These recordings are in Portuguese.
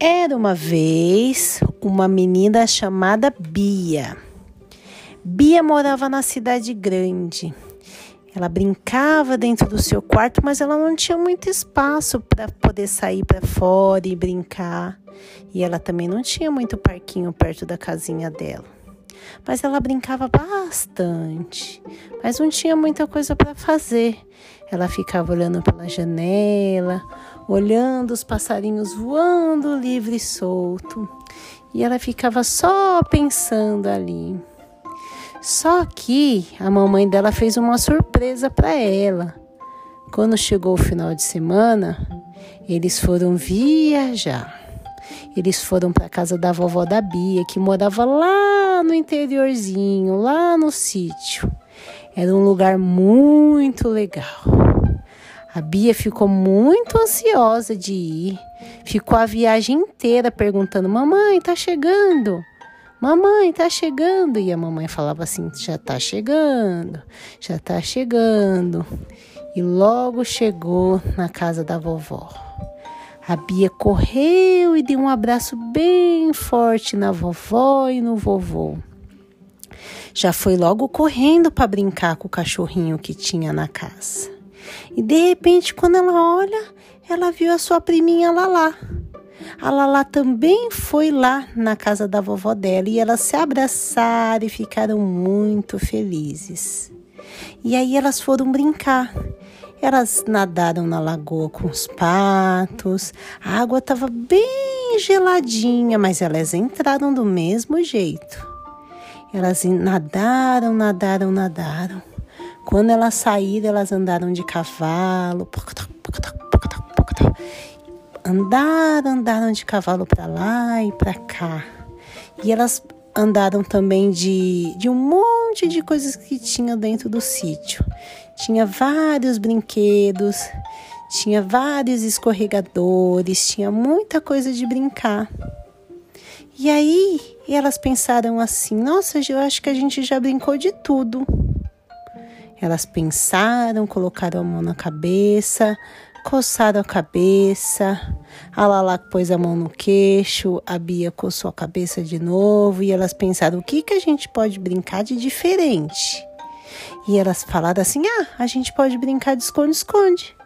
Era uma vez uma menina chamada Bia. Bia morava na cidade grande. Ela brincava dentro do seu quarto, mas ela não tinha muito espaço para poder sair para fora e brincar. E ela também não tinha muito parquinho perto da casinha dela. Mas ela brincava bastante, mas não tinha muita coisa para fazer. Ela ficava olhando pela janela, olhando os passarinhos voando livre e solto. E ela ficava só pensando ali. Só que a mamãe dela fez uma surpresa para ela. Quando chegou o final de semana, eles foram viajar. Eles foram para casa da vovó da Bia, que morava lá no interiorzinho, lá no sítio. Era um lugar muito legal. A Bia ficou muito ansiosa de ir. Ficou a viagem inteira perguntando: Mamãe, tá chegando? Mamãe, tá chegando. E a mamãe falava assim: Já tá chegando, já tá chegando. E logo chegou na casa da vovó. A Bia correu e deu um abraço bem forte na vovó e no vovô. Já foi logo correndo para brincar com o cachorrinho que tinha na casa. E de repente, quando ela olha, ela viu a sua priminha Lala. A Lala também foi lá na casa da vovó dela e elas se abraçaram e ficaram muito felizes. E aí elas foram brincar. Elas nadaram na lagoa com os patos. A água estava bem geladinha, mas elas entraram do mesmo jeito. Elas nadaram, nadaram, nadaram. Quando elas saíram, elas andaram de cavalo. Andaram, andaram de cavalo para lá e para cá. E elas andaram também de, de um monte de coisas que tinha dentro do sítio. Tinha vários brinquedos, tinha vários escorregadores, tinha muita coisa de brincar. E aí elas pensaram assim: nossa, eu acho que a gente já brincou de tudo. Elas pensaram, colocaram a mão na cabeça, coçaram a cabeça. A Lala pôs a mão no queixo, a Bia coçou a cabeça de novo e elas pensaram: o que, que a gente pode brincar de diferente? E elas falaram assim: ah, a gente pode brincar de esconde-esconde.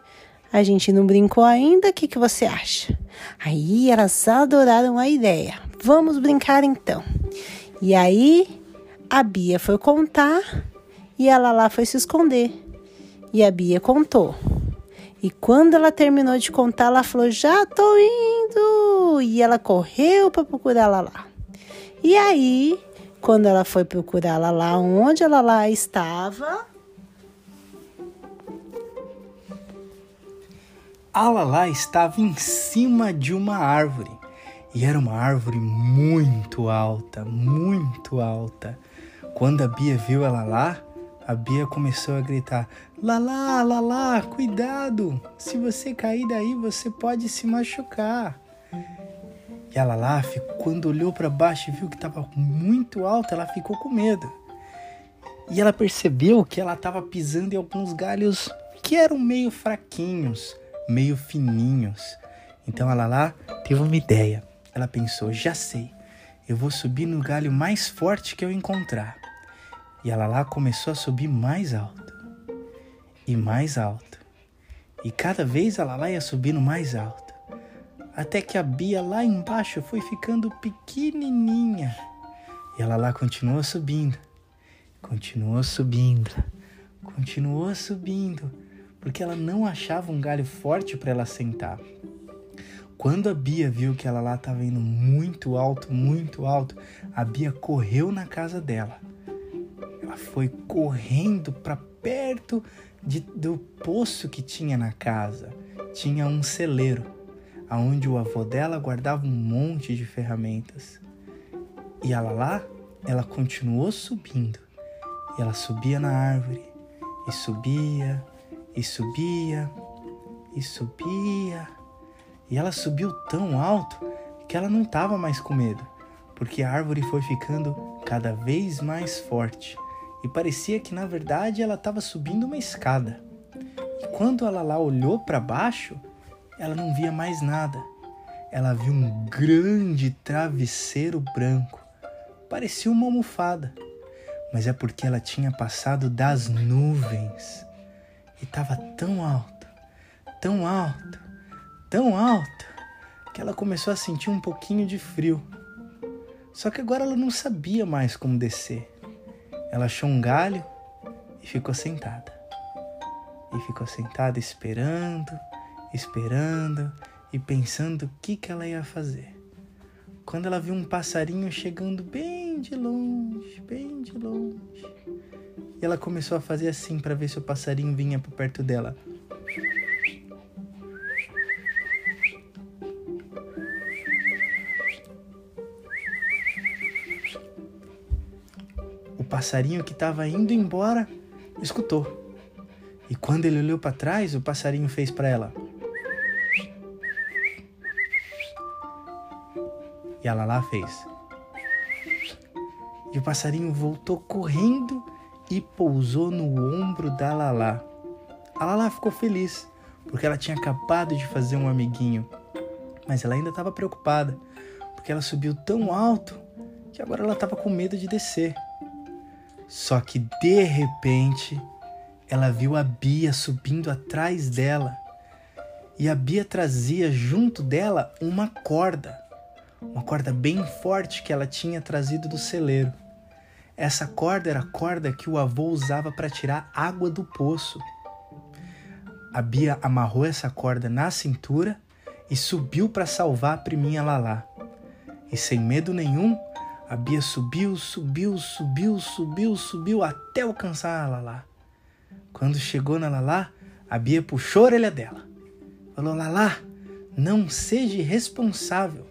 A gente não brincou ainda, o que, que você acha? Aí elas adoraram a ideia. Vamos brincar então. E aí a Bia foi contar e ela lá foi se esconder. E a Bia contou. E quando ela terminou de contar, ela falou: Já tô indo! E ela correu para procurar ela lá. E aí, quando ela foi procurar ela lá, onde ela lá estava. A Lala estava em cima de uma árvore. E era uma árvore muito alta, muito alta. Quando a Bia viu ela lá, a Bia começou a gritar: Lala, Lala, cuidado! Se você cair daí, você pode se machucar. E a Lala, quando olhou para baixo e viu que estava muito alto, ela ficou com medo. E ela percebeu que ela estava pisando em alguns galhos que eram meio fraquinhos, meio fininhos. Então a Lala teve uma ideia. Ela pensou: já sei, eu vou subir no galho mais forte que eu encontrar. E ela lá começou a subir mais alto e mais alto. E cada vez ela lá ia subindo mais alto. Até que a Bia lá embaixo foi ficando pequenininha. E ela lá continuou subindo, continuou subindo, continuou subindo, porque ela não achava um galho forte para ela sentar. Quando a Bia viu que ela lá estava indo muito alto, muito alto, a Bia correu na casa dela ela foi correndo para perto de, do poço que tinha na casa. Tinha um celeiro, aonde o avô dela guardava um monte de ferramentas. E ela lá, ela continuou subindo. E ela subia na árvore, e subia, e subia, e subia. E ela subiu tão alto que ela não estava mais com medo, porque a árvore foi ficando cada vez mais forte e parecia que na verdade ela estava subindo uma escada. E quando ela lá olhou para baixo, ela não via mais nada. ela viu um grande travesseiro branco. Parecia uma almofada, mas é porque ela tinha passado das nuvens e estava tão alto, tão alto, tão alto, que ela começou a sentir um pouquinho de frio. Só que agora ela não sabia mais como descer. Ela achou um galho e ficou sentada. E ficou sentada esperando, esperando e pensando o que, que ela ia fazer. Quando ela viu um passarinho chegando bem de longe, bem de longe. E ela começou a fazer assim para ver se o passarinho vinha para perto dela. Passarinho que estava indo embora escutou. E quando ele olhou para trás, o passarinho fez para ela. E a Lala fez. E o passarinho voltou correndo e pousou no ombro da Lala. A Lala ficou feliz, porque ela tinha acabado de fazer um amiguinho. Mas ela ainda estava preocupada, porque ela subiu tão alto que agora ela estava com medo de descer. Só que de repente ela viu a Bia subindo atrás dela. E a Bia trazia junto dela uma corda uma corda bem forte que ela tinha trazido do celeiro. Essa corda era a corda que o avô usava para tirar água do poço. A Bia amarrou essa corda na cintura e subiu para salvar a priminha Lalá. E sem medo nenhum, a Bia subiu, subiu, subiu, subiu, subiu até alcançar a Lalá. Quando chegou na Lalá, a Bia puxou a orelha dela. Falou: Lalá, não seja irresponsável.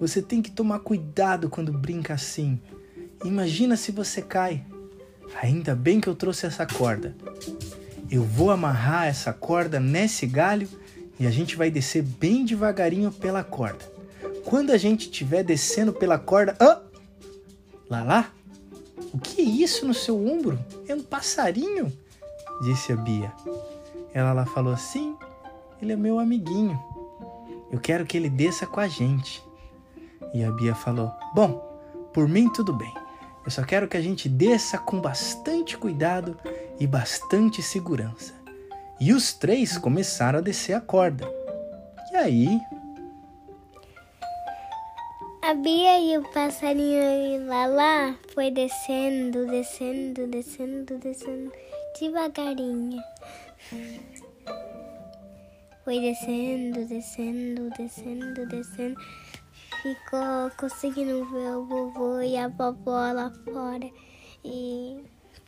Você tem que tomar cuidado quando brinca assim. Imagina se você cai. Ainda bem que eu trouxe essa corda. Eu vou amarrar essa corda nesse galho e a gente vai descer bem devagarinho pela corda. Quando a gente estiver descendo pela corda. Ah! Lá lá? O que é isso no seu ombro? É um passarinho? Disse a Bia. Ela lá falou assim: ele é meu amiguinho. Eu quero que ele desça com a gente. E a Bia falou: Bom, por mim tudo bem. Eu só quero que a gente desça com bastante cuidado e bastante segurança. E os três começaram a descer a corda. E aí? A Bia e o passarinho lá lá foi descendo, descendo, descendo, descendo devagarinho. Foi descendo, descendo, descendo, descendo ficou conseguindo ver o vovô e a vovó lá fora. E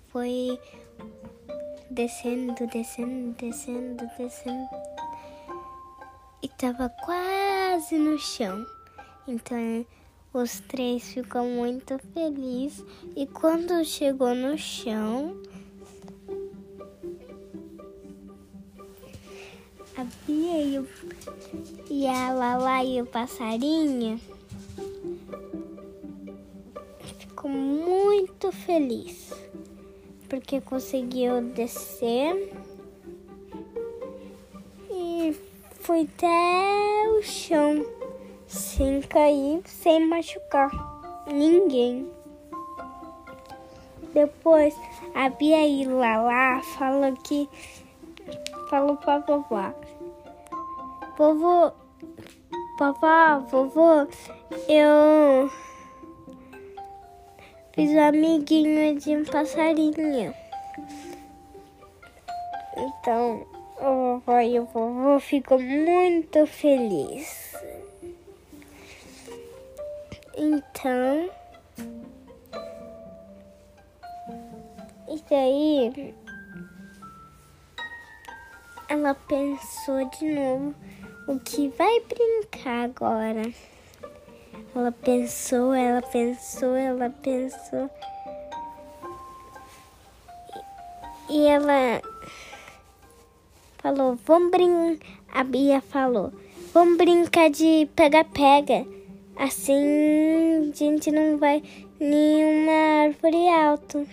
foi descendo, descendo, descendo, descendo. E tava quase no chão. Então os três ficam muito felizes. E quando chegou no chão, a Bia e, o, e a Lala e o passarinho. Ficou muito feliz porque conseguiu descer. E foi até o chão sem cair, sem machucar ninguém. Depois a Bia e Lala falou que falou pra vovó. Vovô, vovó, vovô, eu fiz um amiguinho de um passarinho. Então, a vovó e o vovô ficam muito felizes. Então, isso aí ela pensou de novo o que vai brincar agora. Ela pensou, ela pensou, ela pensou. E ela falou: Vamos brincar. A Bia falou: Vamos brincar de pega-pega. Assim a gente não vai nenhuma árvore alta.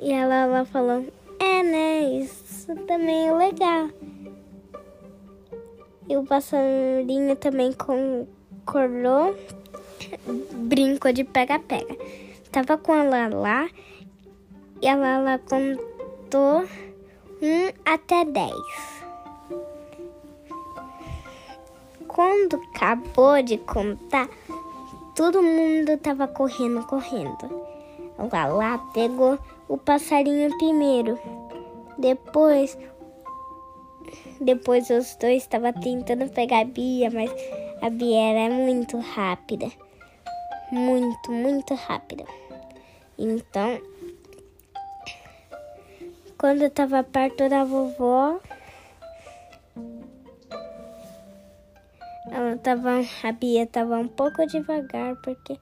E ela, ela falou: É, né? Isso também é legal. E o passarinho também concordou. Brincou de pega-pega. Tava com ela lá e a Lala contou um até dez. Quando acabou de contar, todo mundo tava correndo, correndo. A Lala pegou o passarinho primeiro. Depois, depois os dois estavam tentando pegar a Bia, mas a Bia era muito rápida. Muito, muito rápida. Então, quando eu tava perto da vovó, ela tava, a Bia tava um pouco devagar porque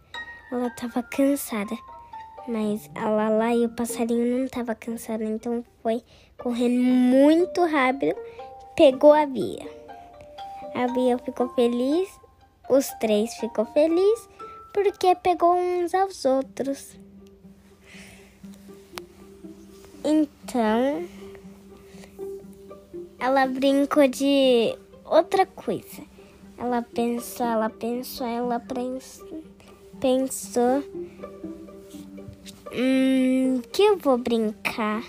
ela tava cansada. Mas a Lala e o passarinho não tava cansado, então foi correndo muito rápido, pegou a Bia. A Bia ficou feliz, os três ficou feliz porque pegou uns aos outros. Então, ela brincou de outra coisa. Ela pensou, ela pensou, ela pensou, hum, que eu vou brincar?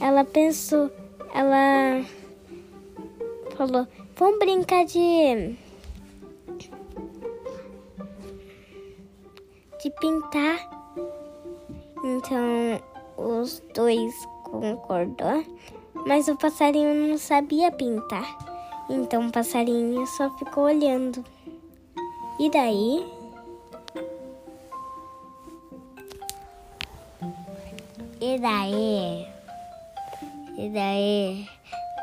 Ela pensou, ela falou, vamos brincar de de pintar. Então os dois concordou, mas o passarinho não sabia pintar. Então o passarinho só ficou olhando. E daí? E daí? E daí?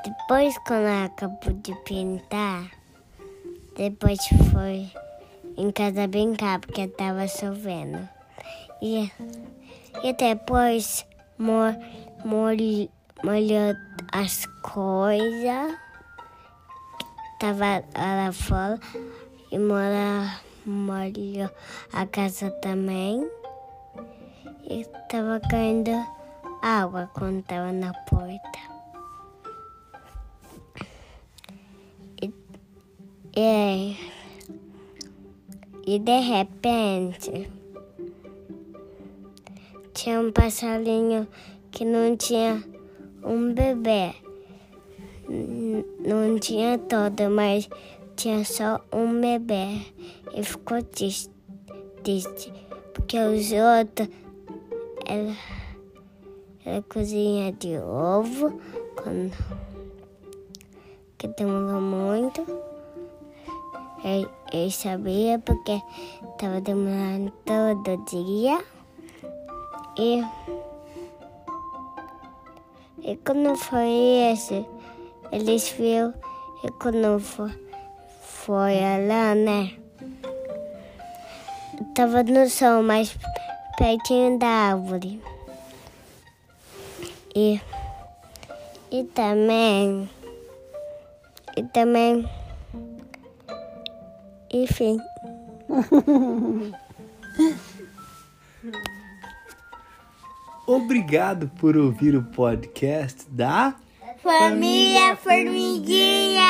Depois quando ela acabou de pintar, depois foi em casa brincar porque tava chovendo. E e depois mol, molhou as coisas. Tava lá fora e molha, molhou a casa também. E tava caindo água quando tava na porta. E, e, e de repente tinha um passarinho que não tinha um bebê. Não tinha todo, mas tinha só um bebê. E ficou triste, triste porque os outros ela, ela cozinha de ovo quando, que demorou muito. Eu sabia porque estava demorando todo dia. E, e quando foi esse, eles viram e quando foi, lá, né? Tava no sol, mais pertinho da árvore. E, e também, e também, enfim. Obrigado por ouvir o podcast da Família Formiguinha!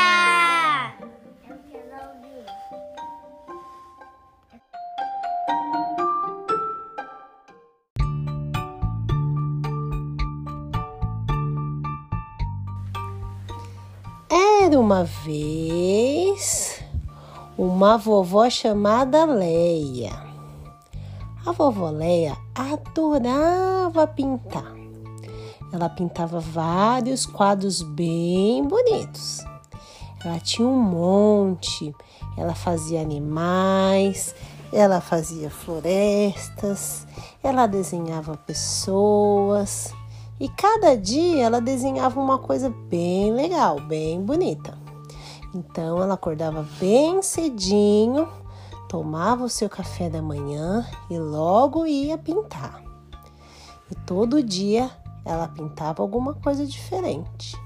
Era uma vez uma vovó chamada Leia. A vovó Leia adorava pintar. Ela pintava vários quadros bem bonitos. Ela tinha um monte. Ela fazia animais, ela fazia florestas, ela desenhava pessoas. E cada dia ela desenhava uma coisa bem legal, bem bonita. Então ela acordava bem cedinho, tomava o seu café da manhã e logo ia pintar. E todo dia ela pintava alguma coisa diferente.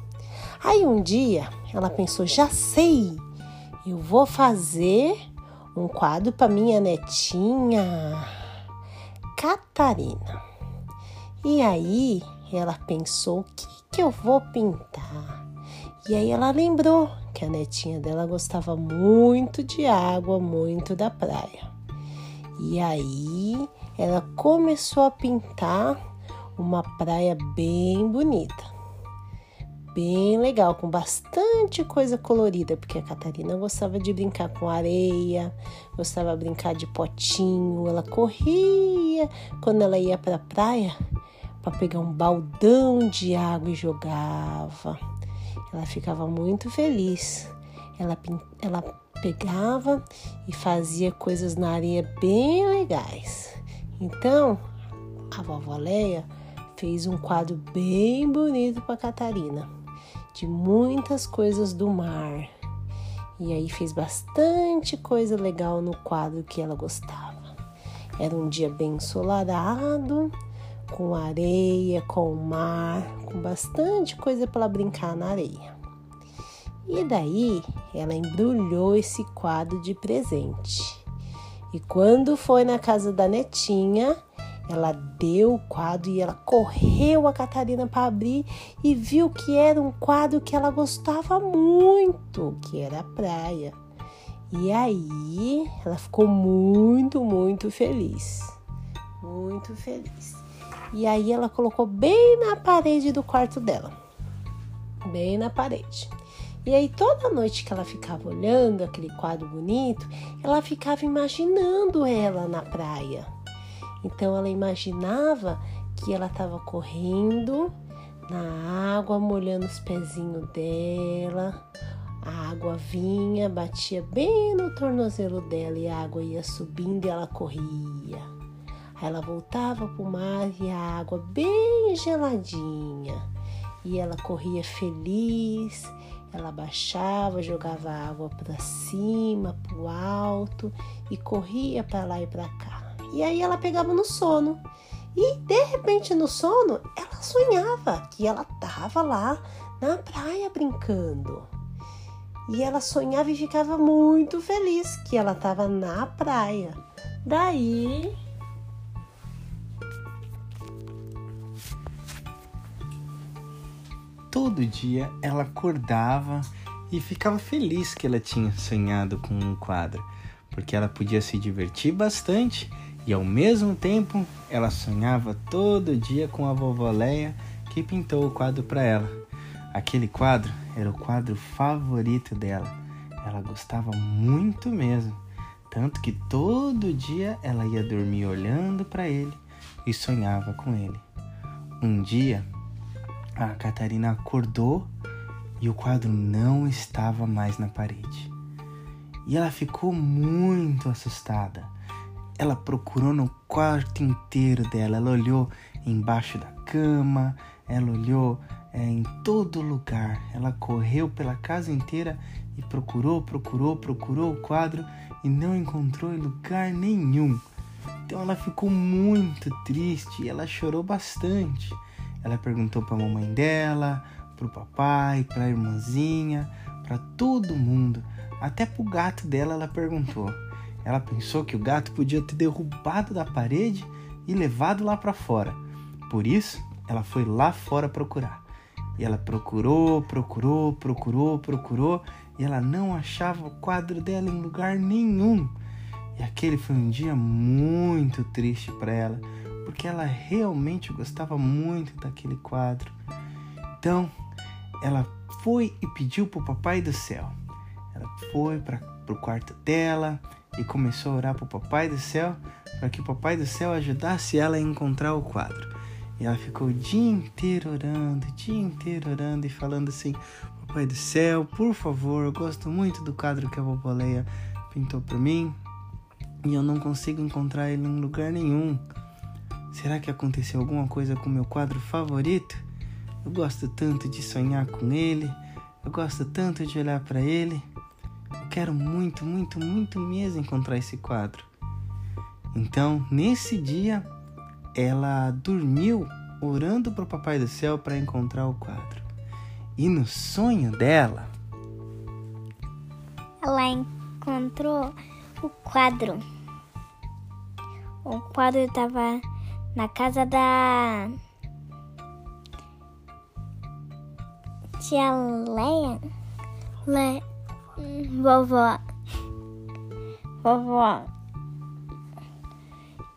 Aí um dia ela pensou: já sei, eu vou fazer um quadro para minha netinha Catarina. E aí ela pensou: o que, que eu vou pintar? E aí ela lembrou que a netinha dela gostava muito de água, muito da praia. E aí ela começou a pintar uma praia bem bonita bem legal, com bastante coisa colorida, porque a Catarina gostava de brincar com areia, gostava de brincar de potinho, ela corria quando ela ia para a praia para pegar um baldão de água e jogava. Ela ficava muito feliz. Ela, ela pegava e fazia coisas na areia bem legais. Então, a vovó Leia fez um quadro bem bonito para Catarina de muitas coisas do mar. E aí fez bastante coisa legal no quadro que ela gostava. Era um dia bem ensolarado, com areia, com o mar, com bastante coisa para brincar na areia. E daí ela embrulhou esse quadro de presente. E quando foi na casa da netinha, ela deu o quadro e ela correu a Catarina para abrir e viu que era um quadro que ela gostava muito, que era a praia. E aí ela ficou muito, muito feliz. Muito feliz. E aí ela colocou bem na parede do quarto dela. Bem na parede. E aí toda noite que ela ficava olhando aquele quadro bonito, ela ficava imaginando ela na praia então ela imaginava que ela estava correndo na água, molhando os pezinhos dela. A água vinha, batia bem no tornozelo dela e a água ia subindo e ela corria. Aí ela voltava para o mar e a água bem geladinha. E ela corria feliz, ela baixava, jogava água para cima, para o alto e corria para lá e para cá. E aí ela pegava no sono. E de repente no sono, ela sonhava que ela estava lá na praia brincando. E ela sonhava e ficava muito feliz que ela estava na praia. Daí todo dia ela acordava e ficava feliz que ela tinha sonhado com um quadro, porque ela podia se divertir bastante e ao mesmo tempo, ela sonhava todo dia com a vovó Leia que pintou o quadro para ela. Aquele quadro era o quadro favorito dela. Ela gostava muito mesmo, tanto que todo dia ela ia dormir olhando para ele e sonhava com ele. Um dia, a Catarina acordou e o quadro não estava mais na parede. E ela ficou muito assustada ela procurou no quarto inteiro dela. Ela olhou embaixo da cama, ela olhou é, em todo lugar. Ela correu pela casa inteira e procurou, procurou, procurou o quadro e não encontrou em lugar nenhum. Então ela ficou muito triste e ela chorou bastante. Ela perguntou para a mamãe dela, para o papai, para a irmãzinha, para todo mundo. Até para o gato dela ela perguntou. Ela pensou que o gato podia ter derrubado da parede e levado lá para fora. Por isso, ela foi lá fora procurar. E ela procurou, procurou, procurou, procurou, e ela não achava o quadro dela em lugar nenhum. E aquele foi um dia muito triste para ela, porque ela realmente gostava muito daquele quadro. Então, ela foi e pediu para o Papai do Céu. Ela foi para o quarto dela, e começou a orar para o Papai do Céu para que o Papai do Céu ajudasse ela a encontrar o quadro. E ela ficou o dia inteiro orando, o dia inteiro orando e falando assim: Papai do Céu, por favor, eu gosto muito do quadro que a vovó Leia pintou para mim e eu não consigo encontrar ele em lugar nenhum. Será que aconteceu alguma coisa com o meu quadro favorito? Eu gosto tanto de sonhar com ele, eu gosto tanto de olhar para ele quero muito, muito, muito mesmo encontrar esse quadro. Então, nesse dia, ela dormiu orando para o Papai do Céu para encontrar o quadro. E no sonho dela, ela encontrou o quadro. O quadro estava na casa da tia Leia, Le, vovó, vovó.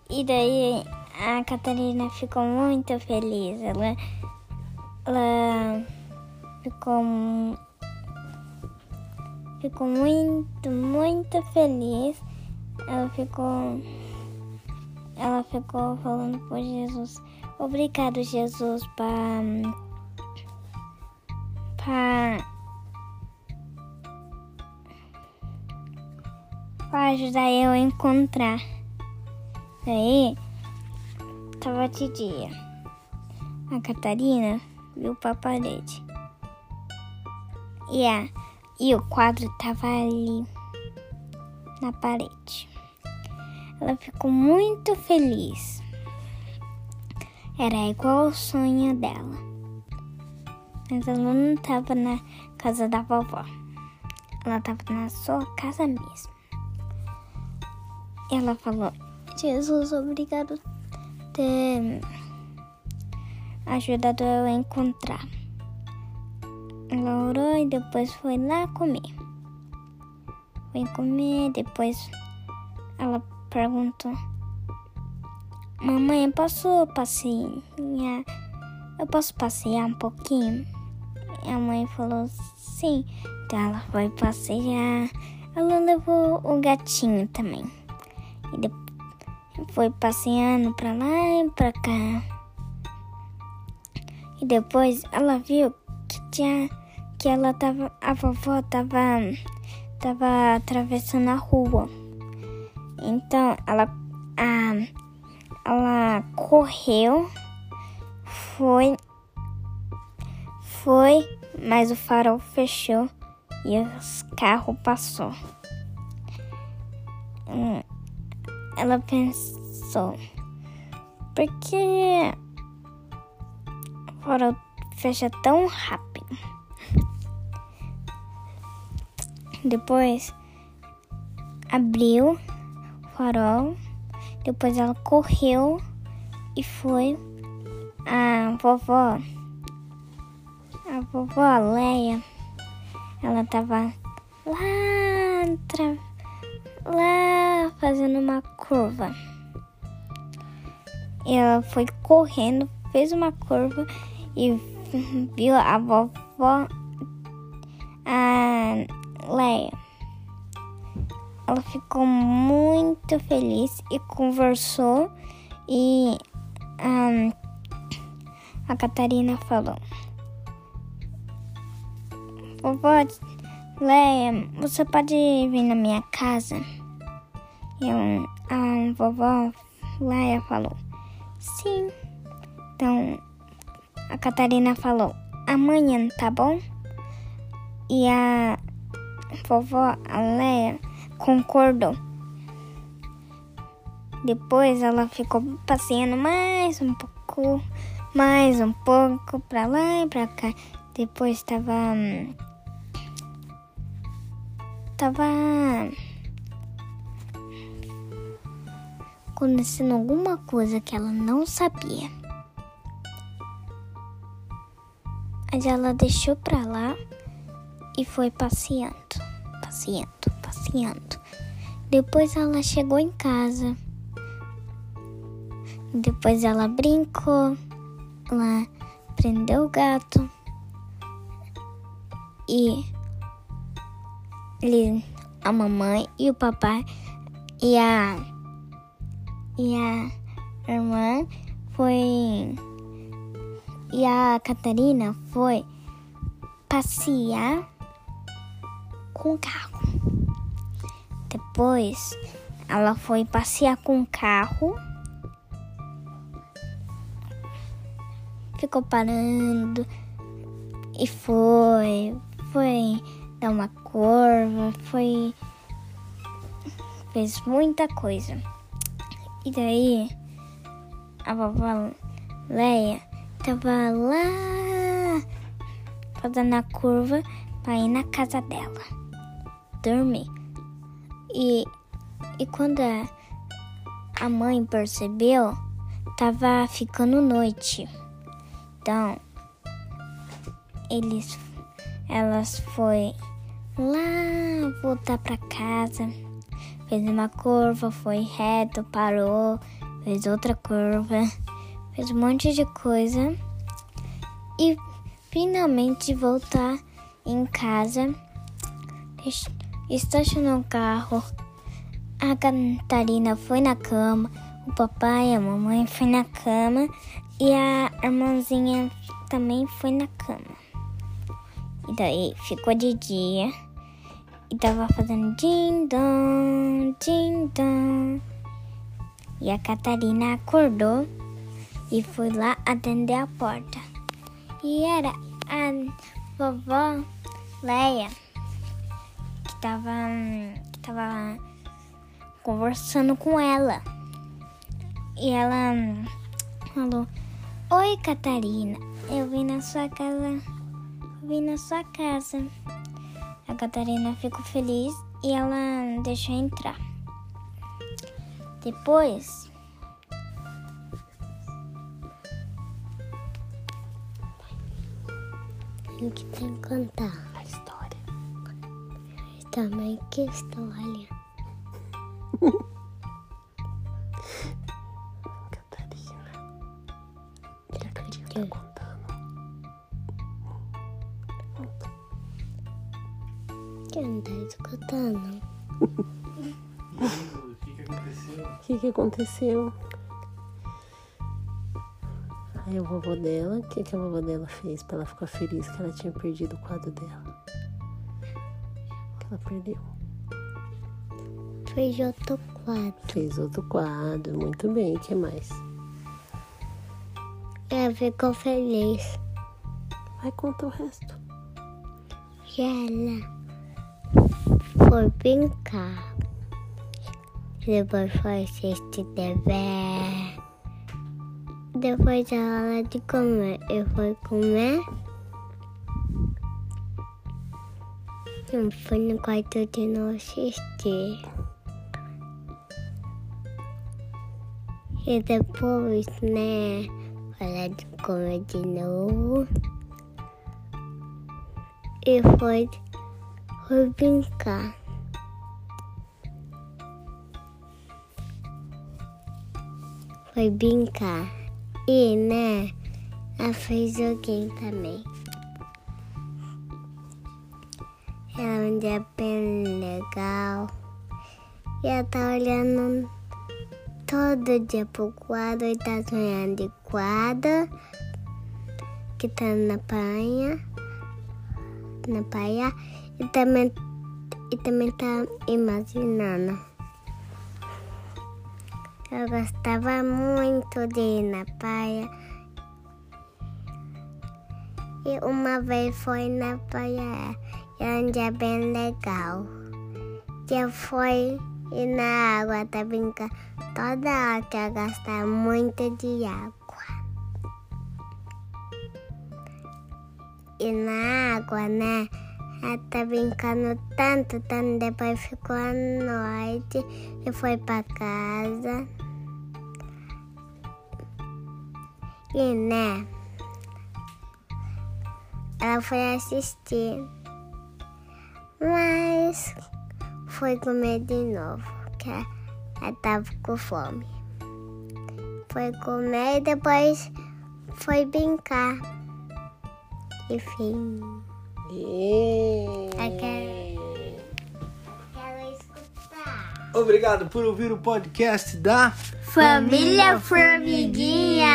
E daí a Catarina ficou muito feliz. Ela, ela ficou, ficou muito, muito feliz. Ela ficou, ela ficou falando por Jesus. Obrigado, Jesus, para para ajudar eu a encontrar. Daí tava de dia. A Catarina viu pra parede. E, a, e o quadro tava ali na parede. Ela ficou muito feliz. Era igual ao sonho dela. Mas ela não estava na casa da vovó. Ela estava na sua casa mesmo. Ela falou: Jesus, obrigado por ter ajudado eu a encontrar. Ela orou e depois foi lá comer. Foi comer, depois ela perguntou Mamãe, eu posso passear? Eu posso passear um pouquinho? E a mãe falou sim. Então ela foi passear. Ela levou o gatinho também. E foi passeando pra lá e pra cá. E depois ela viu que tinha que ela tava a vovó tava tava atravessando a rua. Então ela a ela correu, foi, foi, mas o farol fechou e o carro passou. Hum, ela pensou, por que o farol fecha tão rápido? Depois abriu o farol depois ela correu e foi a vovó. A vovó Leia, ela tava lá, tra, lá fazendo uma curva. Ela foi correndo, fez uma curva e viu a vovó, a Leia. Ela ficou muito feliz e conversou e a Catarina falou: Vovó Leia, você pode vir na minha casa? E a vovó Leia falou: Sim. Então a Catarina falou: Amanhã, tá bom? E a vovó a Leia concordou. Depois ela ficou passeando mais um pouco, mais um pouco para lá e para cá. Depois estava estava acontecendo alguma coisa que ela não sabia. Mas ela deixou para lá e foi passeando, passeando passeando. Depois ela chegou em casa. Depois ela brincou. Ela prendeu o gato. E a mamãe e o papai e a e a irmã foi e a Catarina foi passear com o carro. Depois, ela foi passear com o carro. Ficou parando e foi, foi dar uma curva, foi fez muita coisa. E daí a vovó Leia tava lá fazendo a curva para ir na casa dela dormir. E, e quando a mãe percebeu, tava ficando noite. Então, eles elas foi lá voltar para casa, fez uma curva, foi reto, parou, fez outra curva, fez um monte de coisa. E finalmente voltar em casa, estacionou o carro. A Catarina foi na cama, o papai e a mamãe foi na cama. E a irmãzinha também foi na cama. E daí ficou de dia e tava fazendo din dong, din dong. E a Catarina acordou e foi lá atender a porta. E era a vovó Leia que tava, que tava conversando com ela. E ela falou: Oi, Catarina, eu vim na sua casa. Vim na sua casa. Catarina ficou feliz e ela deixou entrar. Depois. O que tem que contar? A história. Também que história. tá contando. Quem não tá escutando? O que, que aconteceu? O que, que aconteceu? Aí a vovó dela, o que, que a vovó dela fez pra ela ficar feliz que ela tinha perdido o quadro dela? Que ela perdeu. Fez outro quadro. Fez outro quadro, muito bem. O que mais? Ela ficou feliz. Vai contar o resto. E ela foi brincar. Depois foi assistir TV. Depois a hora de comer. Eu fui comer. Eu fui no quarto de não assistir. E depois, né? Hora de comer de novo. E foi, foi brincar. Foi brincar. E, né? Ela fez joguinho também. Era um dia bem legal. E ela tá olhando todo dia pro quadro e tá sonhando de quadro que tá na praia. Na praia. E também, e também tá imaginando. Eu gostava muito de ir na praia. E uma vez foi na praia. E era um dia bem legal. Já foi ir na água, tá brincando toda hora que eu gastar muito de água. E na água, né? Ela tá brincando tanto, tanto. Depois ficou a noite e foi pra casa. E, né? Ela foi assistir. Mas foi comer de novo, que ela tava com fome. Foi comer e depois foi brincar. Enfim. Eu quero, quero escutar. Obrigado por ouvir o podcast da Família Formiguinha!